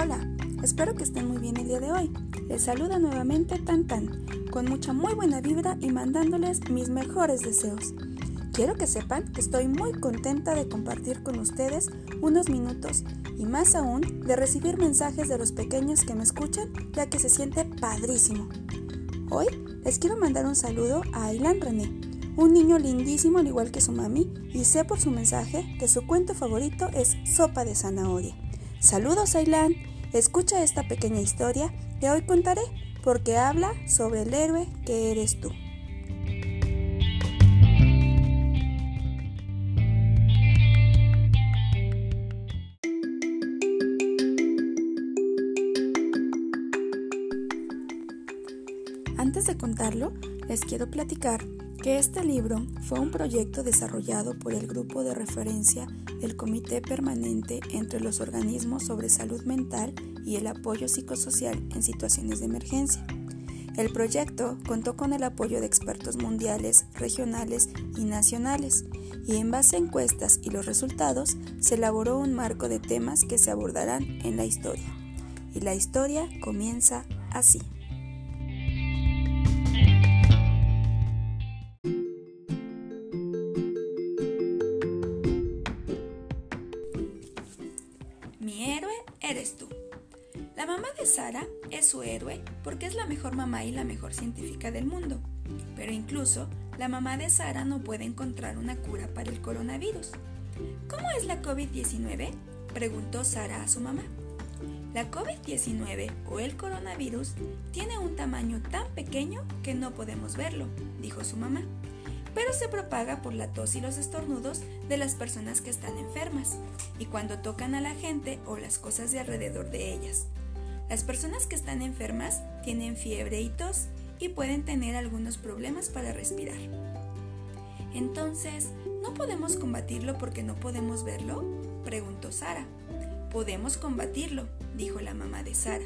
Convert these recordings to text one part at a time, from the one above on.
Hola, espero que estén muy bien el día de hoy. Les saluda nuevamente Tan Tan, con mucha muy buena vibra y mandándoles mis mejores deseos. Quiero que sepan que estoy muy contenta de compartir con ustedes unos minutos y más aún de recibir mensajes de los pequeños que me escuchan, ya que se siente padrísimo. Hoy les quiero mandar un saludo a Ailan René, un niño lindísimo al igual que su mami, y sé por su mensaje que su cuento favorito es Sopa de Zanahoria. Saludos Ailan, escucha esta pequeña historia que hoy contaré porque habla sobre el héroe que eres tú. Antes de contarlo, les quiero platicar que este libro fue un proyecto desarrollado por el grupo de referencia del Comité Permanente entre los Organismos sobre Salud Mental y el Apoyo Psicosocial en Situaciones de Emergencia. El proyecto contó con el apoyo de expertos mundiales, regionales y nacionales, y en base a encuestas y los resultados se elaboró un marco de temas que se abordarán en la historia. Y la historia comienza así. Mi héroe eres tú. La mamá de Sara es su héroe porque es la mejor mamá y la mejor científica del mundo. Pero incluso la mamá de Sara no puede encontrar una cura para el coronavirus. ¿Cómo es la COVID-19? preguntó Sara a su mamá. La COVID-19 o el coronavirus tiene un tamaño tan pequeño que no podemos verlo, dijo su mamá pero se propaga por la tos y los estornudos de las personas que están enfermas y cuando tocan a la gente o las cosas de alrededor de ellas. Las personas que están enfermas tienen fiebre y tos y pueden tener algunos problemas para respirar. Entonces, ¿no podemos combatirlo porque no podemos verlo? preguntó Sara. Podemos combatirlo, dijo la mamá de Sara.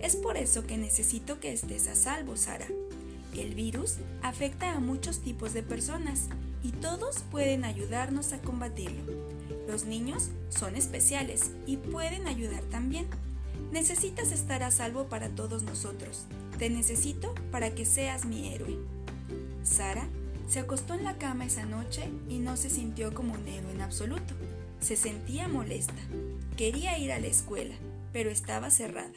Es por eso que necesito que estés a salvo, Sara. El virus afecta a muchos tipos de personas y todos pueden ayudarnos a combatirlo. Los niños son especiales y pueden ayudar también. Necesitas estar a salvo para todos nosotros. Te necesito para que seas mi héroe. Sara se acostó en la cama esa noche y no se sintió como un héroe en absoluto. Se sentía molesta. Quería ir a la escuela, pero estaba cerrada.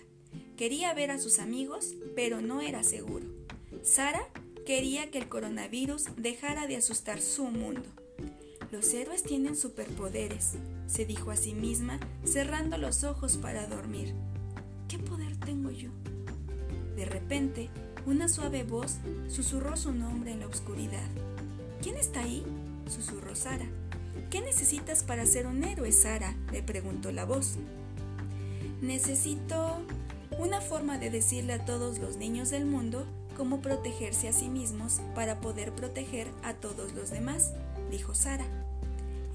Quería ver a sus amigos, pero no era seguro. Sara quería que el coronavirus dejara de asustar su mundo. Los héroes tienen superpoderes, se dijo a sí misma, cerrando los ojos para dormir. ¿Qué poder tengo yo? De repente, una suave voz susurró su nombre en la oscuridad. ¿Quién está ahí? susurró Sara. ¿Qué necesitas para ser un héroe, Sara? le preguntó la voz. Necesito una forma de decirle a todos los niños del mundo cómo protegerse a sí mismos para poder proteger a todos los demás, dijo Sara.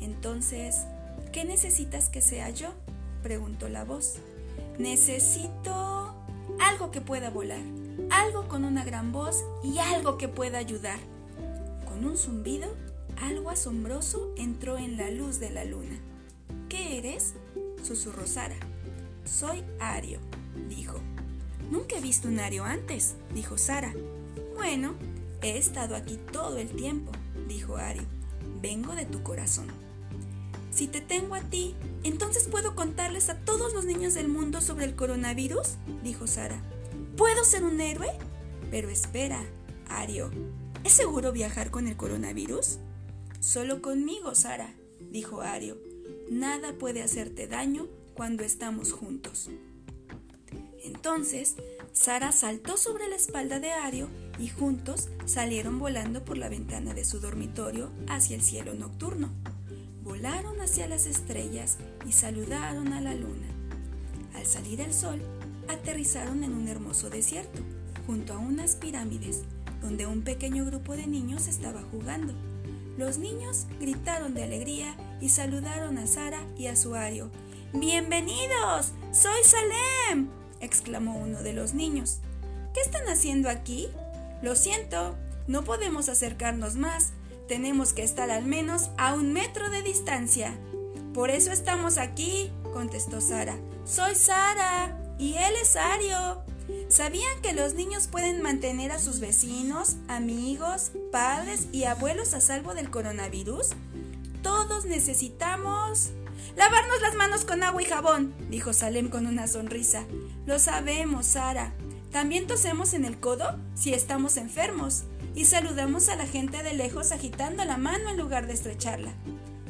Entonces, ¿qué necesitas que sea yo? preguntó la voz. Necesito algo que pueda volar, algo con una gran voz y algo que pueda ayudar. Con un zumbido, algo asombroso entró en la luz de la luna. ¿Qué eres? susurró Sara. Soy Ario, dijo. Nunca he visto un ario antes, dijo Sara. Bueno, he estado aquí todo el tiempo, dijo Ario. Vengo de tu corazón. Si te tengo a ti, entonces puedo contarles a todos los niños del mundo sobre el coronavirus, dijo Sara. ¿Puedo ser un héroe? Pero espera, Ario, ¿es seguro viajar con el coronavirus? Solo conmigo, Sara, dijo Ario. Nada puede hacerte daño cuando estamos juntos. Entonces, Sara saltó sobre la espalda de Ario y juntos salieron volando por la ventana de su dormitorio hacia el cielo nocturno. Volaron hacia las estrellas y saludaron a la luna. Al salir el sol, aterrizaron en un hermoso desierto, junto a unas pirámides, donde un pequeño grupo de niños estaba jugando. Los niños gritaron de alegría y saludaron a Sara y a su Ario. ¡Bienvenidos! ¡Soy Salem! Exclamó uno de los niños. ¿Qué están haciendo aquí? Lo siento, no podemos acercarnos más. Tenemos que estar al menos a un metro de distancia. Por eso estamos aquí, contestó Sara. Soy Sara y él es Ario. ¿Sabían que los niños pueden mantener a sus vecinos, amigos, padres y abuelos a salvo del coronavirus? Todos necesitamos... Lavarnos las manos con agua y jabón, dijo Salem con una sonrisa. Lo sabemos, Sara. También tosemos en el codo si estamos enfermos y saludamos a la gente de lejos agitando la mano en lugar de estrecharla.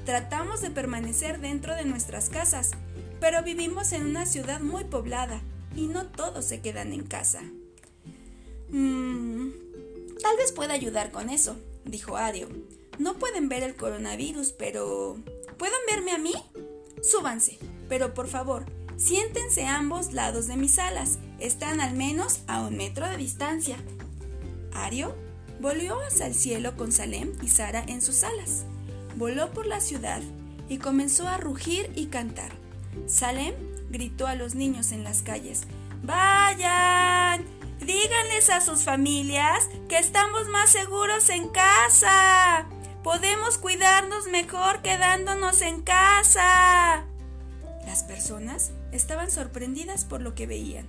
Tratamos de permanecer dentro de nuestras casas, pero vivimos en una ciudad muy poblada y no todos se quedan en casa. Mm, tal vez pueda ayudar con eso, dijo Ario. No pueden ver el coronavirus, pero... ¿Pueden verme a mí? Súbanse, pero por favor, siéntense a ambos lados de mis alas. Están al menos a un metro de distancia. Ario volvió hacia el cielo con Salem y Sara en sus alas. Voló por la ciudad y comenzó a rugir y cantar. Salem gritó a los niños en las calles. ¡Vayan! Díganles a sus familias que estamos más seguros en casa. Podemos cuidarnos mejor quedándonos en casa. Las personas estaban sorprendidas por lo que veían.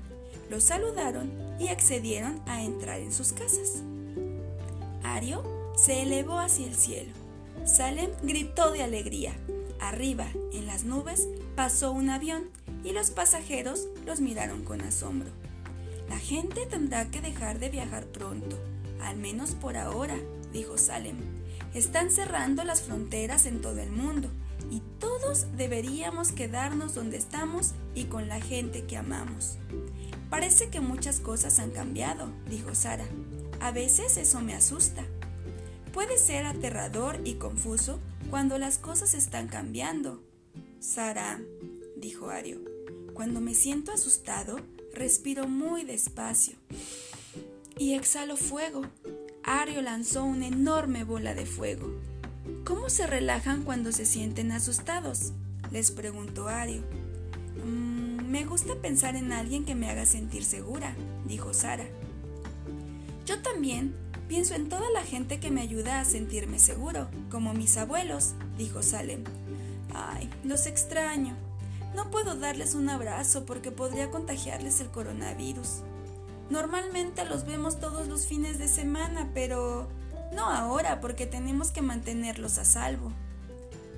Los saludaron y accedieron a entrar en sus casas. Ario se elevó hacia el cielo. Salem gritó de alegría. Arriba, en las nubes, pasó un avión y los pasajeros los miraron con asombro. La gente tendrá que dejar de viajar pronto, al menos por ahora, dijo Salem. Están cerrando las fronteras en todo el mundo y todos deberíamos quedarnos donde estamos y con la gente que amamos. Parece que muchas cosas han cambiado, dijo Sara. A veces eso me asusta. Puede ser aterrador y confuso cuando las cosas están cambiando. Sara, dijo Ario, cuando me siento asustado, respiro muy despacio y exhalo fuego. Ario lanzó una enorme bola de fuego. ¿Cómo se relajan cuando se sienten asustados? les preguntó Ario. Mm, me gusta pensar en alguien que me haga sentir segura, dijo Sara. Yo también pienso en toda la gente que me ayuda a sentirme seguro, como mis abuelos, dijo Salem. Ay, los extraño. No puedo darles un abrazo porque podría contagiarles el coronavirus. Normalmente los vemos todos los fines de semana, pero no ahora porque tenemos que mantenerlos a salvo.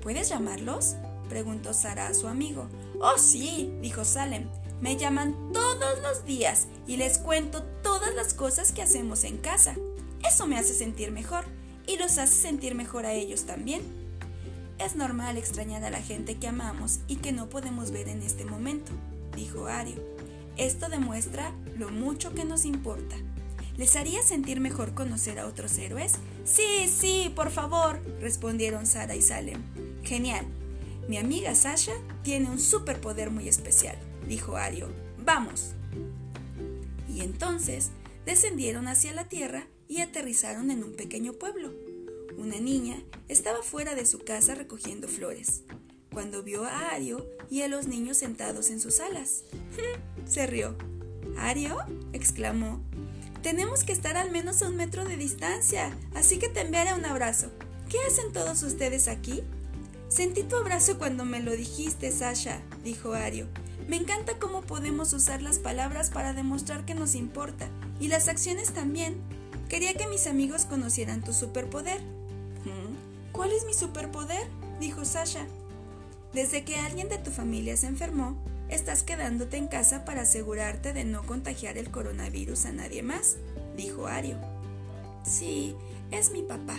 ¿Puedes llamarlos? preguntó Sara a su amigo. Oh, sí, dijo Salem. Me llaman todos los días y les cuento todas las cosas que hacemos en casa. Eso me hace sentir mejor y los hace sentir mejor a ellos también. Es normal extrañar a la gente que amamos y que no podemos ver en este momento, dijo Ario. Esto demuestra lo mucho que nos importa. ¿Les haría sentir mejor conocer a otros héroes? Sí, sí, por favor, respondieron Sara y Salem. Genial. Mi amiga Sasha tiene un superpoder muy especial dijo Ario. Vamos. Y entonces descendieron hacia la tierra y aterrizaron en un pequeño pueblo. Una niña estaba fuera de su casa recogiendo flores, cuando vio a Ario y a los niños sentados en sus alas. Se rió. ¿Ario? exclamó. Tenemos que estar al menos a un metro de distancia, así que te enviaré un abrazo. ¿Qué hacen todos ustedes aquí? Sentí tu abrazo cuando me lo dijiste, Sasha, dijo Ario. Me encanta cómo podemos usar las palabras para demostrar que nos importa, y las acciones también. Quería que mis amigos conocieran tu superpoder. ¿Cuál es mi superpoder? dijo Sasha. Desde que alguien de tu familia se enfermó, estás quedándote en casa para asegurarte de no contagiar el coronavirus a nadie más, dijo Ario. Sí, es mi papá,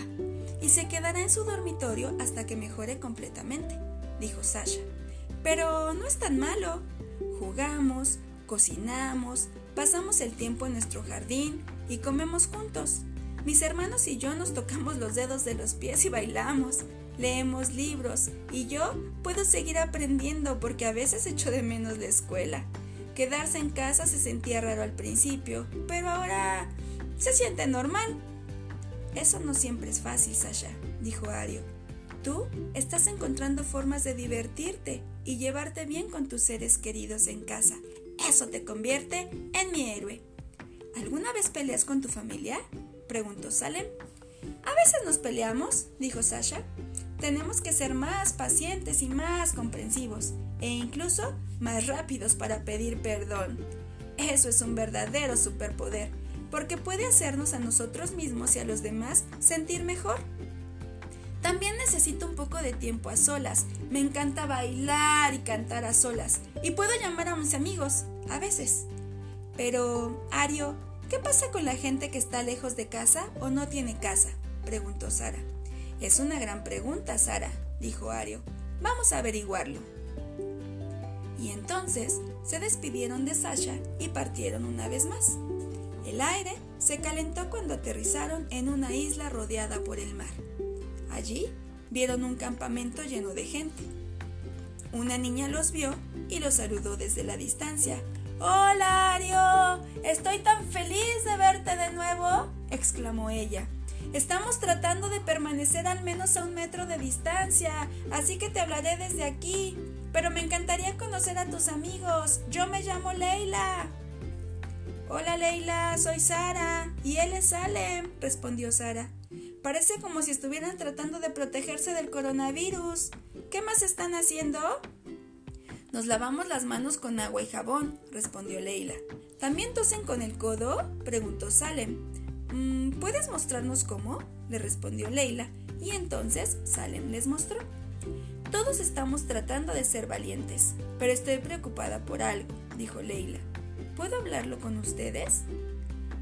y se quedará en su dormitorio hasta que mejore completamente, dijo Sasha. Pero no es tan malo. Jugamos, cocinamos, pasamos el tiempo en nuestro jardín y comemos juntos. Mis hermanos y yo nos tocamos los dedos de los pies y bailamos. Leemos libros y yo puedo seguir aprendiendo porque a veces echo de menos la escuela. Quedarse en casa se sentía raro al principio, pero ahora se siente normal. Eso no siempre es fácil, Sasha, dijo Ario. Tú estás encontrando formas de divertirte y llevarte bien con tus seres queridos en casa. Eso te convierte en mi héroe. ¿Alguna vez peleas con tu familia? preguntó Salem. A veces nos peleamos, dijo Sasha. Tenemos que ser más pacientes y más comprensivos, e incluso más rápidos para pedir perdón. Eso es un verdadero superpoder, porque puede hacernos a nosotros mismos y a los demás sentir mejor. También necesito un poco de tiempo a solas. Me encanta bailar y cantar a solas. Y puedo llamar a mis amigos, a veces. Pero, Ario, ¿qué pasa con la gente que está lejos de casa o no tiene casa? preguntó Sara. Es una gran pregunta, Sara, dijo Ario. Vamos a averiguarlo. Y entonces se despidieron de Sasha y partieron una vez más. El aire se calentó cuando aterrizaron en una isla rodeada por el mar. Allí vieron un campamento lleno de gente. Una niña los vio y los saludó desde la distancia. ¡Hola, Ario! Estoy tan feliz de verte de nuevo, exclamó ella. Estamos tratando de permanecer al menos a un metro de distancia, así que te hablaré desde aquí. Pero me encantaría conocer a tus amigos. Yo me llamo Leila. Hola Leila, soy Sara. Y él es Salem, respondió Sara. Parece como si estuvieran tratando de protegerse del coronavirus. ¿Qué más están haciendo? Nos lavamos las manos con agua y jabón, respondió Leila. ¿También tosen con el codo? preguntó Salem. Mm, ¿Puedes mostrarnos cómo? le respondió Leila, y entonces Salem les mostró. Todos estamos tratando de ser valientes, pero estoy preocupada por algo, dijo Leila. ¿Puedo hablarlo con ustedes?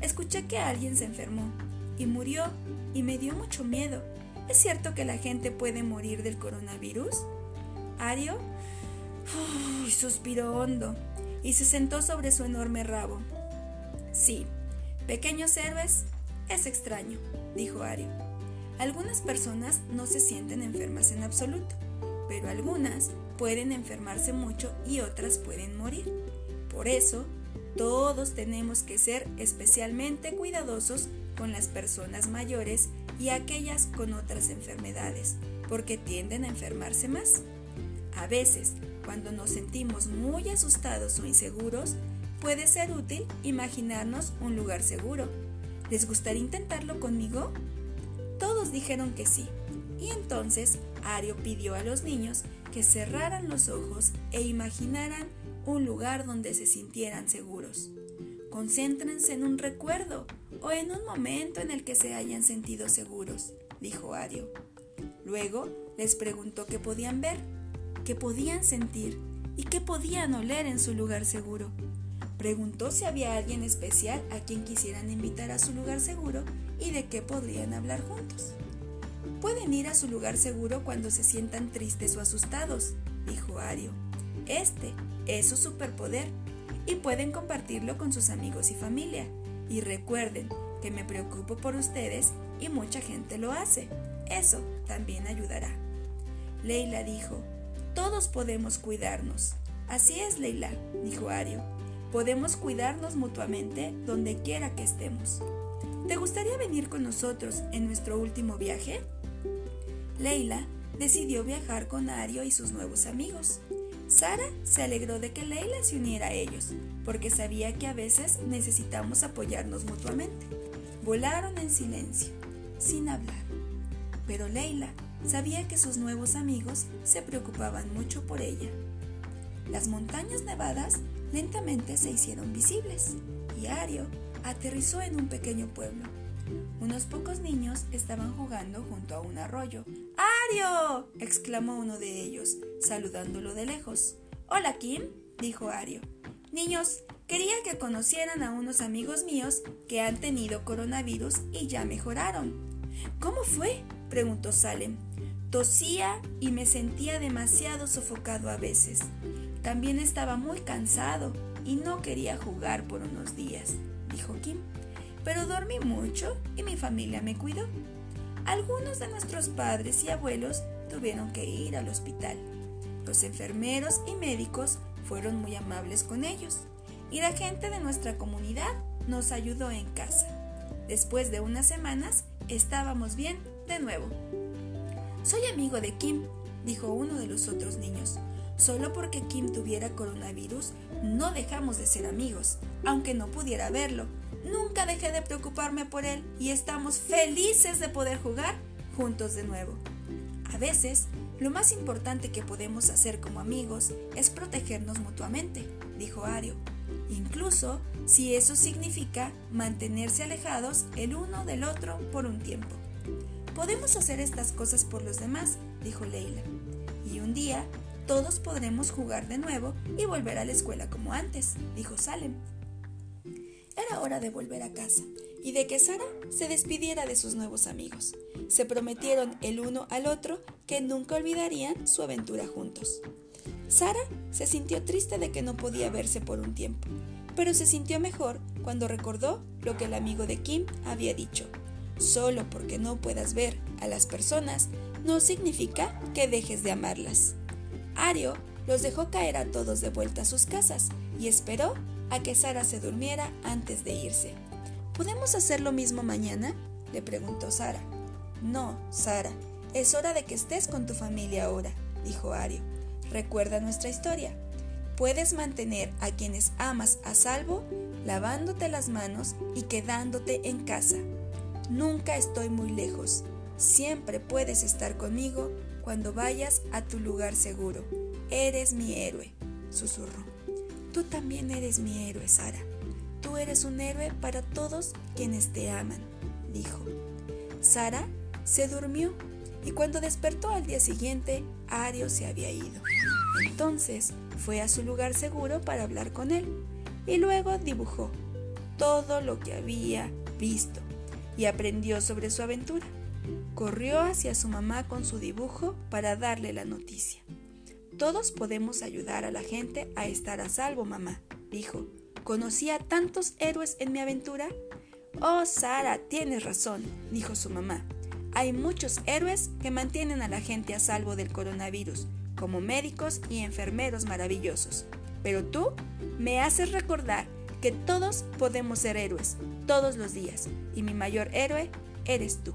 Escuché que alguien se enfermó y murió y me dio mucho miedo. ¿Es cierto que la gente puede morir del coronavirus? Ario suspiró hondo y se sentó sobre su enorme rabo. Sí, pequeños héroes, es extraño, dijo Ario. Algunas personas no se sienten enfermas en absoluto, pero algunas pueden enfermarse mucho y otras pueden morir. Por eso, todos tenemos que ser especialmente cuidadosos con las personas mayores y aquellas con otras enfermedades, porque tienden a enfermarse más. A veces, cuando nos sentimos muy asustados o inseguros, puede ser útil imaginarnos un lugar seguro. ¿Les gustaría intentarlo conmigo? Todos dijeron que sí, y entonces Ario pidió a los niños que cerraran los ojos e imaginaran un lugar donde se sintieran seguros. Concéntrense en un recuerdo o en un momento en el que se hayan sentido seguros, dijo Ario. Luego les preguntó qué podían ver, qué podían sentir y qué podían oler en su lugar seguro. Preguntó si había alguien especial a quien quisieran invitar a su lugar seguro y de qué podrían hablar juntos. Pueden ir a su lugar seguro cuando se sientan tristes o asustados, dijo Ario. Este es su superpoder y pueden compartirlo con sus amigos y familia. Y recuerden que me preocupo por ustedes y mucha gente lo hace. Eso también ayudará. Leila dijo, todos podemos cuidarnos. Así es, Leila, dijo Ario. Podemos cuidarnos mutuamente donde quiera que estemos. ¿Te gustaría venir con nosotros en nuestro último viaje? Leila decidió viajar con Ario y sus nuevos amigos. Sara se alegró de que Leila se uniera a ellos, porque sabía que a veces necesitamos apoyarnos mutuamente. Volaron en silencio, sin hablar. Pero Leila sabía que sus nuevos amigos se preocupaban mucho por ella. Las montañas nevadas lentamente se hicieron visibles y Ario aterrizó en un pequeño pueblo. Unos pocos niños estaban jugando junto a un arroyo. ¡Ario! exclamó uno de ellos, saludándolo de lejos. Hola, Kim, dijo Ario. Niños, quería que conocieran a unos amigos míos que han tenido coronavirus y ya mejoraron. ¿Cómo fue? preguntó Salem. Tosía y me sentía demasiado sofocado a veces. También estaba muy cansado y no quería jugar por unos días, dijo Kim pero dormí mucho y mi familia me cuidó. Algunos de nuestros padres y abuelos tuvieron que ir al hospital. Los enfermeros y médicos fueron muy amables con ellos y la gente de nuestra comunidad nos ayudó en casa. Después de unas semanas estábamos bien de nuevo. Soy amigo de Kim, dijo uno de los otros niños. Solo porque Kim tuviera coronavirus, no dejamos de ser amigos, aunque no pudiera verlo. Nunca dejé de preocuparme por él y estamos felices de poder jugar juntos de nuevo. A veces, lo más importante que podemos hacer como amigos es protegernos mutuamente, dijo Ario, incluso si eso significa mantenerse alejados el uno del otro por un tiempo. Podemos hacer estas cosas por los demás, dijo Leila, y un día todos podremos jugar de nuevo y volver a la escuela como antes, dijo Salem. Era hora de volver a casa y de que Sara se despidiera de sus nuevos amigos. Se prometieron el uno al otro que nunca olvidarían su aventura juntos. Sara se sintió triste de que no podía verse por un tiempo, pero se sintió mejor cuando recordó lo que el amigo de Kim había dicho. Solo porque no puedas ver a las personas no significa que dejes de amarlas. Ario los dejó caer a todos de vuelta a sus casas y esperó a que Sara se durmiera antes de irse. ¿Podemos hacer lo mismo mañana? le preguntó Sara. No, Sara, es hora de que estés con tu familia ahora, dijo Ario. Recuerda nuestra historia. Puedes mantener a quienes amas a salvo lavándote las manos y quedándote en casa. Nunca estoy muy lejos. Siempre puedes estar conmigo cuando vayas a tu lugar seguro. Eres mi héroe, susurró. Tú también eres mi héroe, Sara. Tú eres un héroe para todos quienes te aman, dijo. Sara se durmió y cuando despertó al día siguiente, Ario se había ido. Entonces fue a su lugar seguro para hablar con él y luego dibujó todo lo que había visto y aprendió sobre su aventura. Corrió hacia su mamá con su dibujo para darle la noticia. Todos podemos ayudar a la gente a estar a salvo, mamá, dijo. ¿Conocí a tantos héroes en mi aventura? Oh, Sara, tienes razón, dijo su mamá. Hay muchos héroes que mantienen a la gente a salvo del coronavirus, como médicos y enfermeros maravillosos. Pero tú me haces recordar que todos podemos ser héroes, todos los días, y mi mayor héroe eres tú.